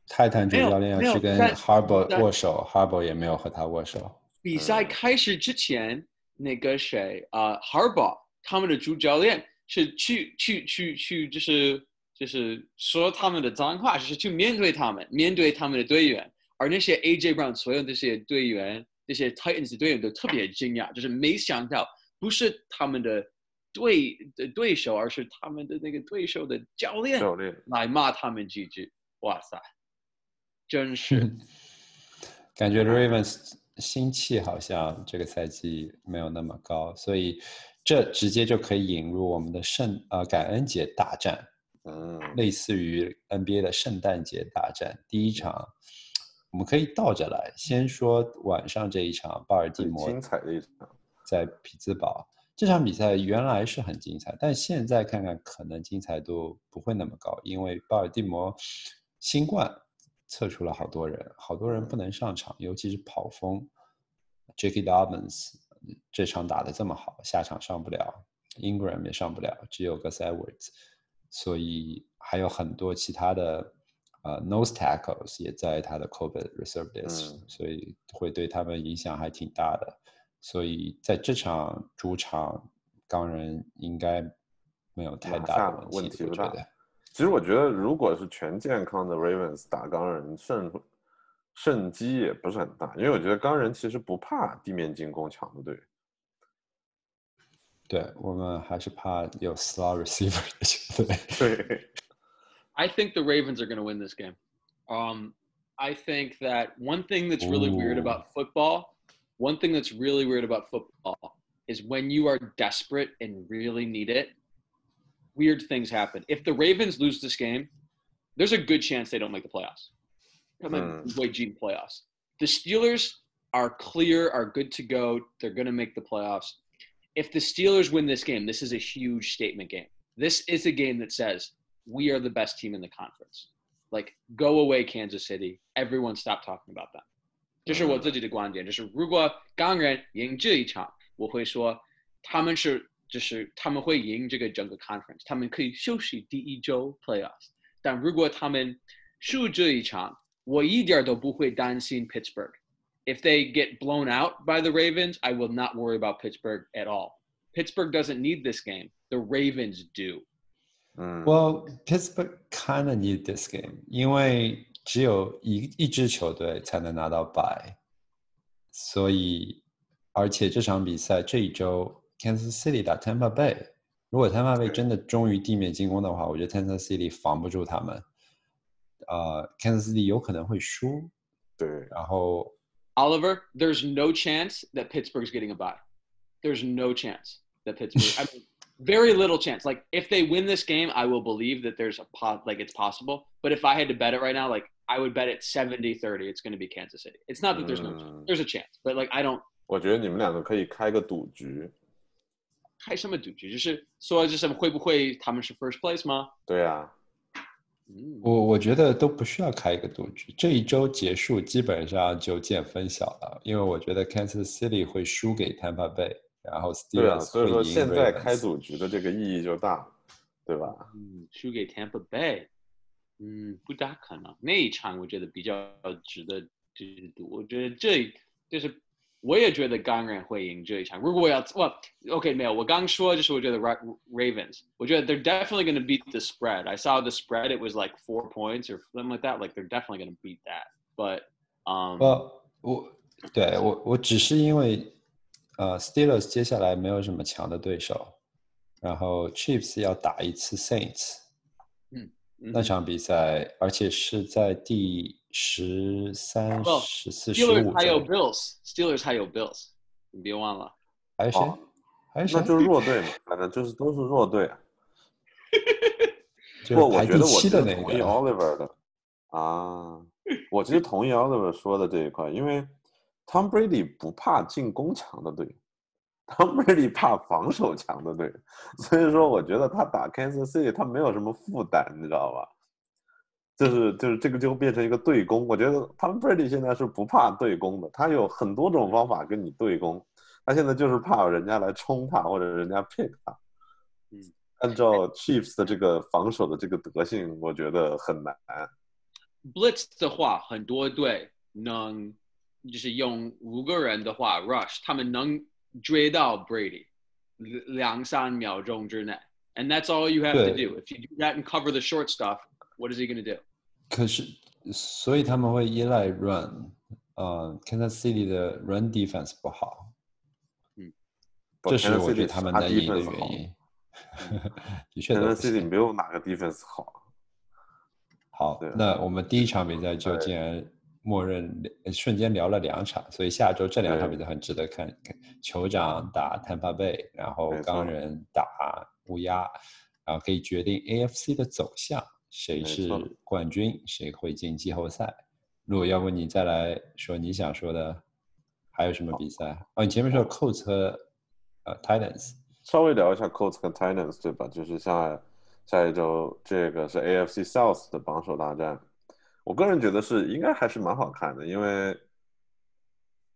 泰坦主教练要去跟 Harbour 握手，Harbour 也没有和他握手。比赛开始之前，那个谁啊，Harbour 他们的主教练是去去去去，就是就是说他们的脏话，就是去面对他们，面对他们的队员。而那些 AJ Brown 所有这些队员，这些 Titans 队员都特别惊讶，就是没想到不是他们的。对的对手，而是他们的那个对手的教练来骂他们几句。哇塞，真是感觉 Ravens 心气好像这个赛季没有那么高，所以这直接就可以引入我们的圣呃感恩节大战，嗯，类似于 NBA 的圣诞节大战。第一场我们可以倒着来，先说晚上这一场，巴尔的摩精彩的一场，在匹兹堡。这场比赛原来是很精彩，但现在看看可能精彩度不会那么高，因为巴尔的摩新冠测出了好多人，好多人不能上场，尤其是跑锋，Jackie Dobbins 这场打得这么好，下场上不了，Ingram 也上不了，只有 Gus Edwards，所以还有很多其他的呃 nose tackles 也在他的 COVID reserve list，、嗯所以会对他们影响还挺大的。所以在这场主场，钢人应该没有太大的题，问题我觉得。其实我觉得，如果是全健康的 Ravens 打钢人，胜胜机也不是很大，因为我觉得钢人其实不怕地面进攻强的队。对我们还是怕有 slot receiver 的球队。对， I think the Ravens are going to win this game. Um, I think that one thing that's really weird Ooh. about football, one thing that's really weird about football is when you are desperate and really need it, weird things happen. If the Ravens lose this game, there's a good chance they don't make the playoffs. Come Hmm. in way G playoffs. The Steelers are clear, are good to go. They're going to make the playoffs. If the Steelers win this game, this is a huge statement game. This is a game that says we are the best team in the conference. Like, go away, Kansas City. Everyone stop talking about them. 这是我自己的观点，就是如果钢人赢这一场，我会说他们是就是他们会赢这个整个 conference，他们可以休息第一周 playoffs。但如果他们输这一场，我一点都不会担心 Pittsburgh。 If they get blown out by the Ravens, I will not worry about Pittsburgh at all. Pittsburgh doesn't need this game. The Ravens do. 嗯， Well, Pittsburgh kind of need this game，因为只有一一支球队才能拿到 bye，所以而且这场比赛这一周 Kansas City 打 Tampa Bay，如果 Tampa Bay 真的忠于地面进攻的话，我觉得 Kansas City 防不住他们，呃，Kansas City 有可能会输，对，然后 Oliver, there's no chance that Pittsburgh's getting a bye. There's no chance that Pittsburgh. I mean, very little chance. Like if they win this game, I will believe that there's a po- like it's possible. But if I had to bet it right now, like I would bet it 70-30 it's going to be Kansas City. It's not that there's no chance. 嗯， There's a chance, but like I don't 我觉得你们两个可以开个赌局。开什么赌局？就是说，就是会不会他们是 first place 吗？对啊，嗯， 我我觉得都不需要开一个赌局，这一周结束基本上就见分晓了，因为我觉得 Kansas City 会输给 Tampa Bay，然后对啊所以说现在开赌局的这个意义就大了，对吧？嗯，输给 Tampa Bay，嗯，不大可能。那一场我觉得比较值得值赌。我觉得这就是我也觉得钢人会赢这一场。如果我要，well, OK，没有，我刚说就是我觉得 Ra Ravens，我觉得 they're definitely going to beat the spread. I saw the spread; it was like four points or something like that. Like they're definitely going to beat that. But um, 呃，我对我我只是因为呃，Steelers 接下来没有什么强的对手，然后 Chiefs 要打一次 Saints 嗯那场比赛，而且是在第十三、十四、十 Steelers 五还有，Bills，Steelers 还有 Bills，你别忘了。还有谁哦？还有谁？那就是弱队嘛，反正就是都是弱队不，是排第我觉得我其七的那实同意个。Oliver 的啊，我其实同意 Oliver 说的这一块，因为 Tom Brady 不怕进攻强的队，Tom Brady 怕防守强的队，所以说我觉得他打 Kansas City 他没有什么负担，你知道吧？就是就是这个就变成一个对攻，我觉得他们 Brady 现在是不怕对攻的，他有很多种方法跟你对攻，他现在就是怕人家来冲他或者人家 pick 他。嗯，按照 Chiefs 的这个防守的这个德性，我觉得很难。blitz 的话，很多队能就是用五个人的话 rush，他们能追到 Brady 两三秒钟之内，and that's all you have to do. If you do that and cover the short stuff, what is he going to do? 可是，所以他们会依赖 run，呃，Kansas City 的 run defense 不好，嗯这是我觉得他们难赢的原因。的确都 Kansas City。没有哪个 defense 好。好，那我们第一场比赛就竟然默认呃瞬间聊了两场，所以下周这两场比赛很值得看。看酋长打 Tampa Bay，然后钢人打乌鸦，然后可以决定 AFC 的走向，谁是冠军，谁会进季后赛。如果要不你再来说你想说的，还有什么比赛？哦，你前面说 Colts 和呃 Titans，稍微聊一下 Colts 跟 Titans 对吧？就是下下一周这个是 AFC South 的榜首大战，我个人觉得是应该还是蛮好看的，因为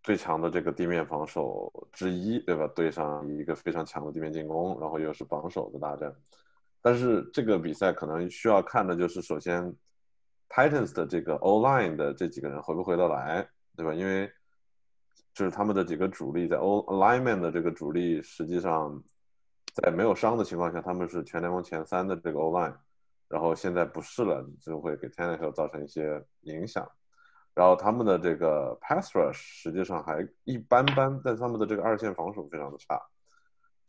最强的这个地面防守之一，对吧？对上一个非常强的地面进攻，然后又是榜首的大战。但是这个比赛可能需要看的就是，首先 Titans 的这个 O line 的这几个人回不回得来，对吧？因为就是他们的几个主力在 O lineman 的这个主力，实际上在没有伤的情况下，他们是全联盟前三的这个 O line，然后现在不是了，就会给 Tannehill 造成一些影响。然后他们的这个 pass rush 实际上还一般般，但他们的这个二线防守非常的差，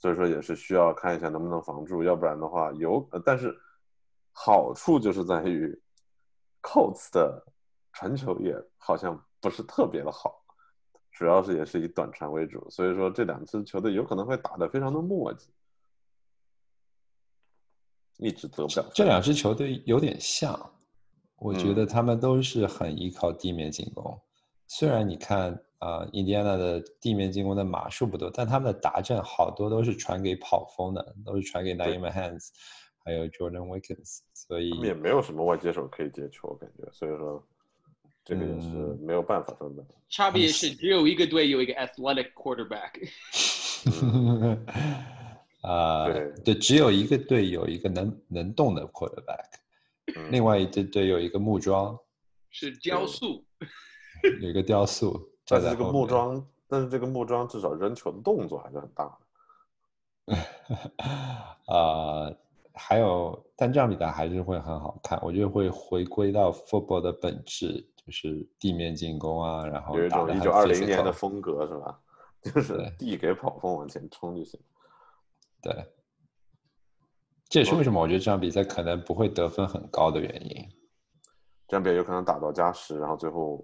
所以说也是需要看一下能不能防住，要不然的话有，但是好处就是在于 Colts 的传球也好像不是特别的好，主要是也是以短传为主，所以说这两支球队有可能会打得非常的磨叽，一直得不了。这两支球队有点像。我觉得他们都是很依靠地面进攻，虽然你看啊，印第安纳的地面进攻的码数不多，但他们的达阵好多都是传给跑锋的，都是传给 n a i m Hands，还有 Jordan Wickens，所以也没有什么外接手可以接球，感觉，所以说这个也是没有办法分的。差别是只有一个队有一个 athletic quarterback。啊，对，只有一个队有一个能能动的 quarterback。另外一支队有一个木桩，是雕塑，有一个雕塑。但是这个木桩，但是这个木桩至少扔球的动作还是很大的。啊，还有，但这样比赛还是会很好看。我觉得会回归到 football 的本质，就是地面进攻啊，然后有一种一九二零年的风格，是吧？就是递给跑锋往前冲就行。对。这也是为什么我觉得这场比赛可能不会得分很高的原因。这场比赛有可能打到加时，然后最后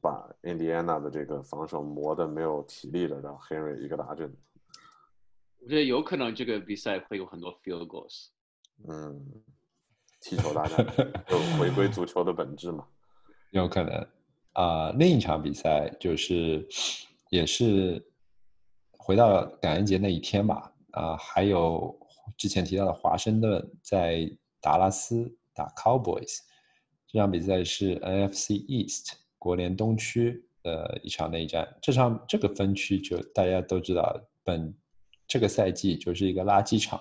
把印第安纳的这个防守磨得没有体力了，然后 Henry 一个大阵。我觉得有可能这个比赛会有很多 field goals。嗯，踢球大战就回归足球的本质嘛。有可能啊，另一场比赛就是也是回到感恩节那一天吧。啊，还有。之前提到的华盛顿在达拉斯打 Cowboys，这场比赛是 NFC East 国联东区的一场内战。这场这个分区就大家都知道，本这个赛季就是一个垃圾场，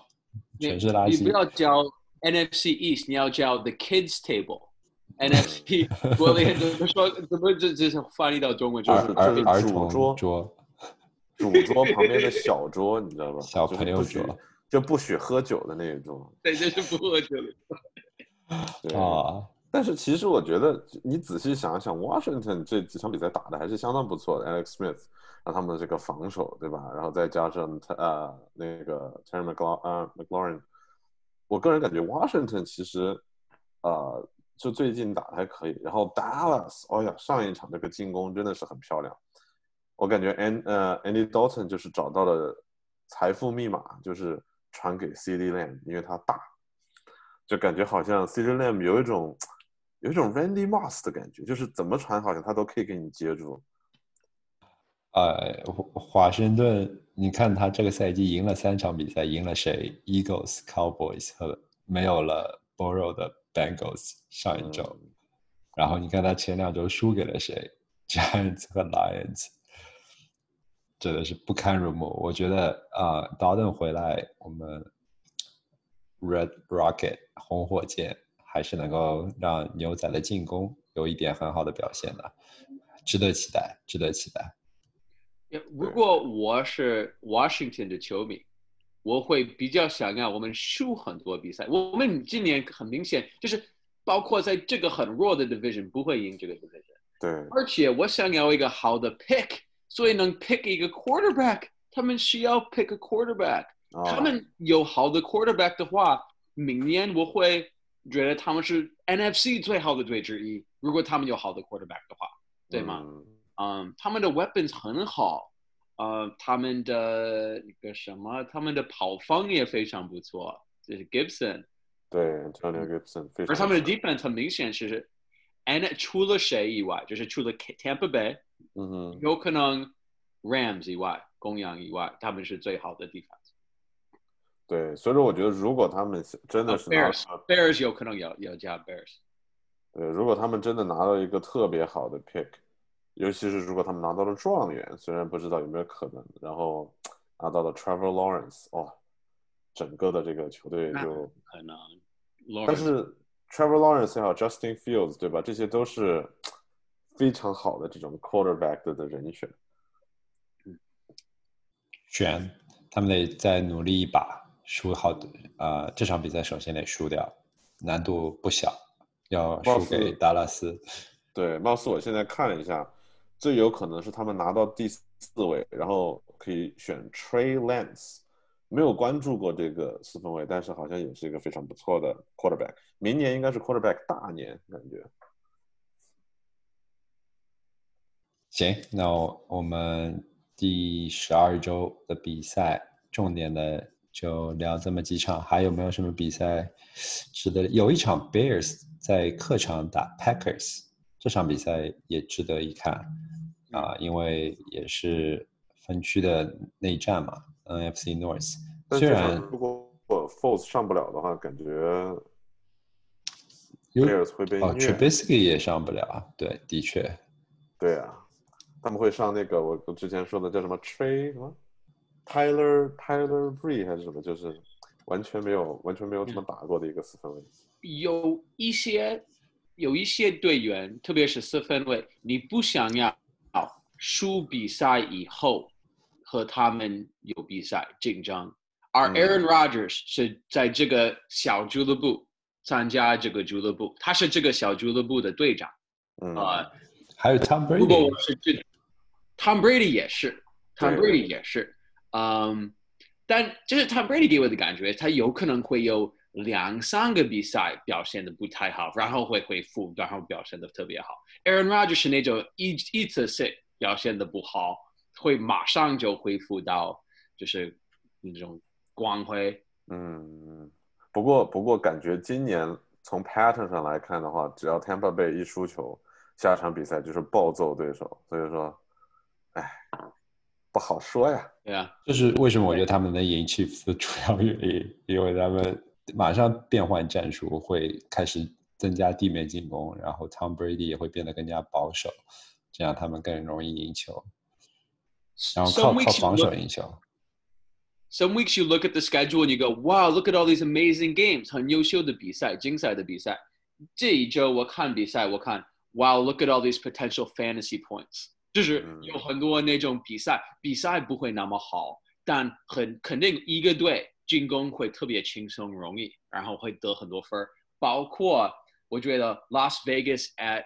全是垃圾。你不要叫 NFC East，你要叫 The Kids Table。NFC 国联怎么说？怎么这这是翻译到中文就是就是主桌桌，主桌旁边的小桌，你知道吧？小朋友桌。就不许喝酒的那一种，对，就是不喝酒的。啊，但是其实我觉得，你仔细想一想，Washington 这几场比赛打的还是相当不错的。Alex Smith，让他们的这个防守，对吧？然后再加上他呃那个 Terry McLaurin，呃 McLaurin，我个人感觉 Washington 其实呃就最近打的还可以。然后 Dallas，哦呀，上一场那个进攻真的是很漂亮。我感觉 And 呃 Andy Dalton 就是找到了财富密码，就是。传给 CD Lamb，因为他大，就感觉好像 CD Lamb 有一种有一种 Randy Moss 的感觉，就是怎么传好像他都可以给你接住。呃，华盛顿，你看他这个赛季赢了三场比赛，赢了谁？Eagles、Cowboys 和没有了 Borrow 的 Bengals 上一周，然后你看他前两周输给了谁？Giants 和 Lions。真的是不堪入目。我觉得啊，Dalton 回来，我们 Red Rocket 红火箭还是能够让牛仔的进攻有一点很好的表现的，值得期待，值得期待。如果我是 Washington 的球迷，我会比较想要我们输很多比赛。我们今年很明显就是，包括在这个很弱的 Division 不会赢这个 Division。对。而且我想要一个好的 Pick。所以能 pick 一个 quarterback，他们需要 pick a quarterback。他们有好的 quarterback 的话，明年我会觉得他们是 NFC 最好的队之一。如果他们有好的 quarterback 的话，对吗？嗯，他们的 weapons 很好，呃，他们的那个什么，他们的跑方也非常不错，就是 Gibson。对，Antonio Gibson。而他们的 defense 很明显是，and 除了谁以外，就是除了 Tampa Bay。嗯哼，有可能 Rams 以外，公羊以外，他们是最好的地方。对，所以说我觉得，如果他们真的是 Bears，Bears 有可能要要加 Bears。对，如果他们真的拿到一个特别好的 pick，尤其是如果他们拿到了状元，虽然不知道有没有可能，然后拿到了 Trevor Lawrence，哦，整个的这个球队就可能。但是 Trevor Lawrence 也好，Justin Fields 对吧？这些都是非常好的这种 quarterback 的人选。选，他们得再努力一把，输好的啊！这场比赛首先得输掉，难度不小，要输给达拉斯。对，貌似我现在看了一下，最有可能是他们拿到第四位，然后可以选 Trey Lance。没有关注过这个四分卫，但是好像也是一个非常不错的 quarterback。明年应该是 quarterback 大年，感觉。行，那我们第十二周的比赛，重点的就聊这么几场。还有没有什么比赛值得？有一场 Bears 在客场打 Packers，这场比赛也值得一看啊，因为也是分区的内战嘛。NFC North，虽然如果 Force 上不了的话，感觉 Bears 会被哦 Trubisky 也上不了，对，的确，对啊，他们会上那个我我之前说的叫什么 Trey 什么 Tyler Tyler Free 还是什么，就是完全没有完全没有怎么打过的一个四分卫。有一些有一些队员，特别是四分卫，你不想要输比赛以后。和他们有比赛竞争，而 Aaron Rodgers 是在这个小俱乐部参加这个俱乐部，他是这个小俱乐部的队长。啊，还有 Tom Brady。如果我是这，Tom Brady 也是，Tom Brady 也是。嗯，但就是 Tom Brady 给我的感觉，他有可能会有两三个比赛表现的不太好，然后会恢复，然后表现的特别好。Aaron Rodgers 是那种一一次性表现的不好。会马上就恢复到就是那种光辉。嗯，不过不过感觉今年从 pattern 上来看的话，只要 Tampa Bay 一输球，下场比赛就是暴揍对手。所以说，哎，不好说呀。对啊，就是为什么？我觉得他们能赢 Chiefs 的主要原因，因为他们马上变换战术，会开始增加地面进攻，然后 Tom Brady 也会变得更加保守，这样他们更容易赢球。然后靠靠防守赢球。Some weeks you look at the schedule and you go, "Wow, look at all these amazing games，很优秀的比赛，精彩的比赛。这一周我看比赛，我看，Wow, look at all these potential fantasy points，就是有很多那种比赛，比赛不会那么好，但很肯定一个队进攻会特别轻松容易，然后会得很多分儿。包括我觉得 Las Vegas at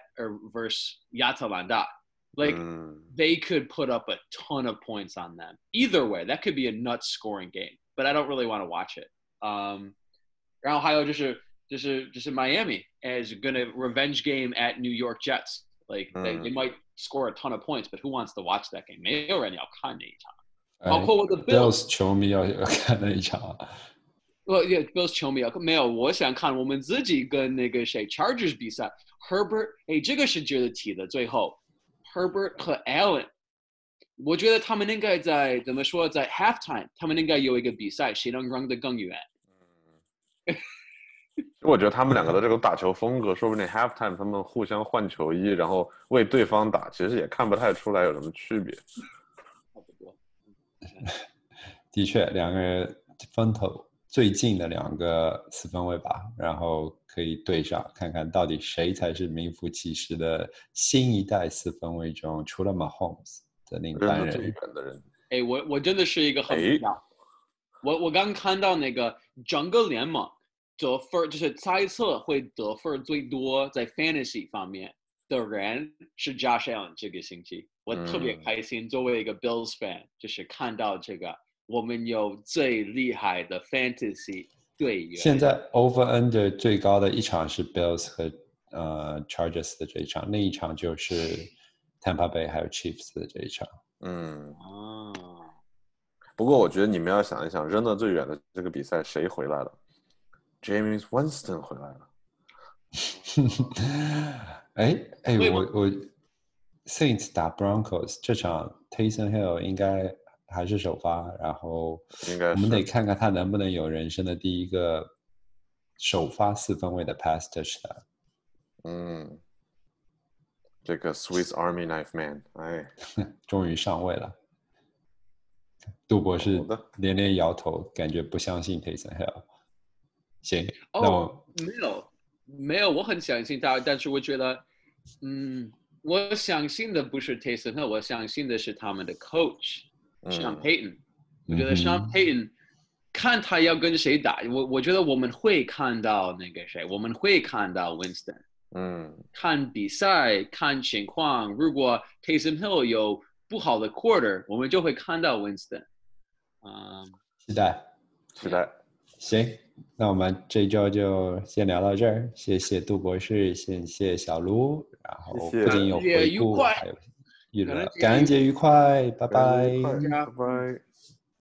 versus 亚特兰大。like mm. they could put up a ton of points on them. Either way, that could be a nuts scoring game. But I don't really want to watch it. Um, 然后还有就是就是就是 Miami is gonna revenge game at New York Jets. Like they, they mm. might score a ton of points, but who wants to watch that game? 没有人要看那一场。包括我的 Bills 球迷要看那一场。我也 Bills 球迷啊，没有，我想看我们自己跟那个谁 Chargers 比赛，Herbert，哎，这个是值得提的。最后 Herbert 和 Allen，我觉得他们应该在怎么说，在 halftime，他们应该有一个比赛，谁能扔得更远。 我觉得他们两个的这个打球风格，说不定 halftime 他们互相换球衣，然后为对方打，其实也看不太出来有什么区别。差不多。的确，两个人风头最近的两个四分卫吧，然后。可以对上看看到底谁才是名副其实的新一代四分卫中，除了 Mahomes 的那个班人。哎，我我真的是一个很我我刚看到那个整个联盟得分，就是猜测会得分最多在 Fantasy 方面的人是 Josh Allen。这个星期我特别开心，作为一个 Bills fan，就是看到这个我们有最厉害的 Fantasy。队员，现在 over under 最高的一场是 Bills 和呃 Chargers 的这一场，另一场就是 Tampa Bay 还有 Chiefs 的这一场。嗯啊，不过我觉得你们要想一想，扔得最远的这个比赛谁回来了？James Winston 回来了。哎哎，我我 Saints 打 Broncos 这场 Taysom Hill 应该。还是首发，然后我们得看看他能不能有人生的第一个首发四分位的 pass touch 的。嗯，这个 Swiss Army Knife Man，哎，终于上位了。杜博士连连摇头，感觉不相信 Taysom Hill。行，哦，没有，没有，我很相信他，但是我觉得，嗯，我相信的不是 Taysom Hill，我相信的是他们的 coach Sean 嗯 Payton。我觉得嗯 Sean Payton 看他要跟谁打，我我觉得我们会看到那个谁，我们会看到 Winston。嗯，看比赛，看情况。如果 Taysom Hill 有不好的 quarter，我们就会看到 Winston。嗯，期待。期待。行，那我们这周就先聊到这儿。谢谢杜博士，谢谢小卢，然后谢谢不仅有回顾，还有娱乐感恩，节愉快，拜感拜拜拜。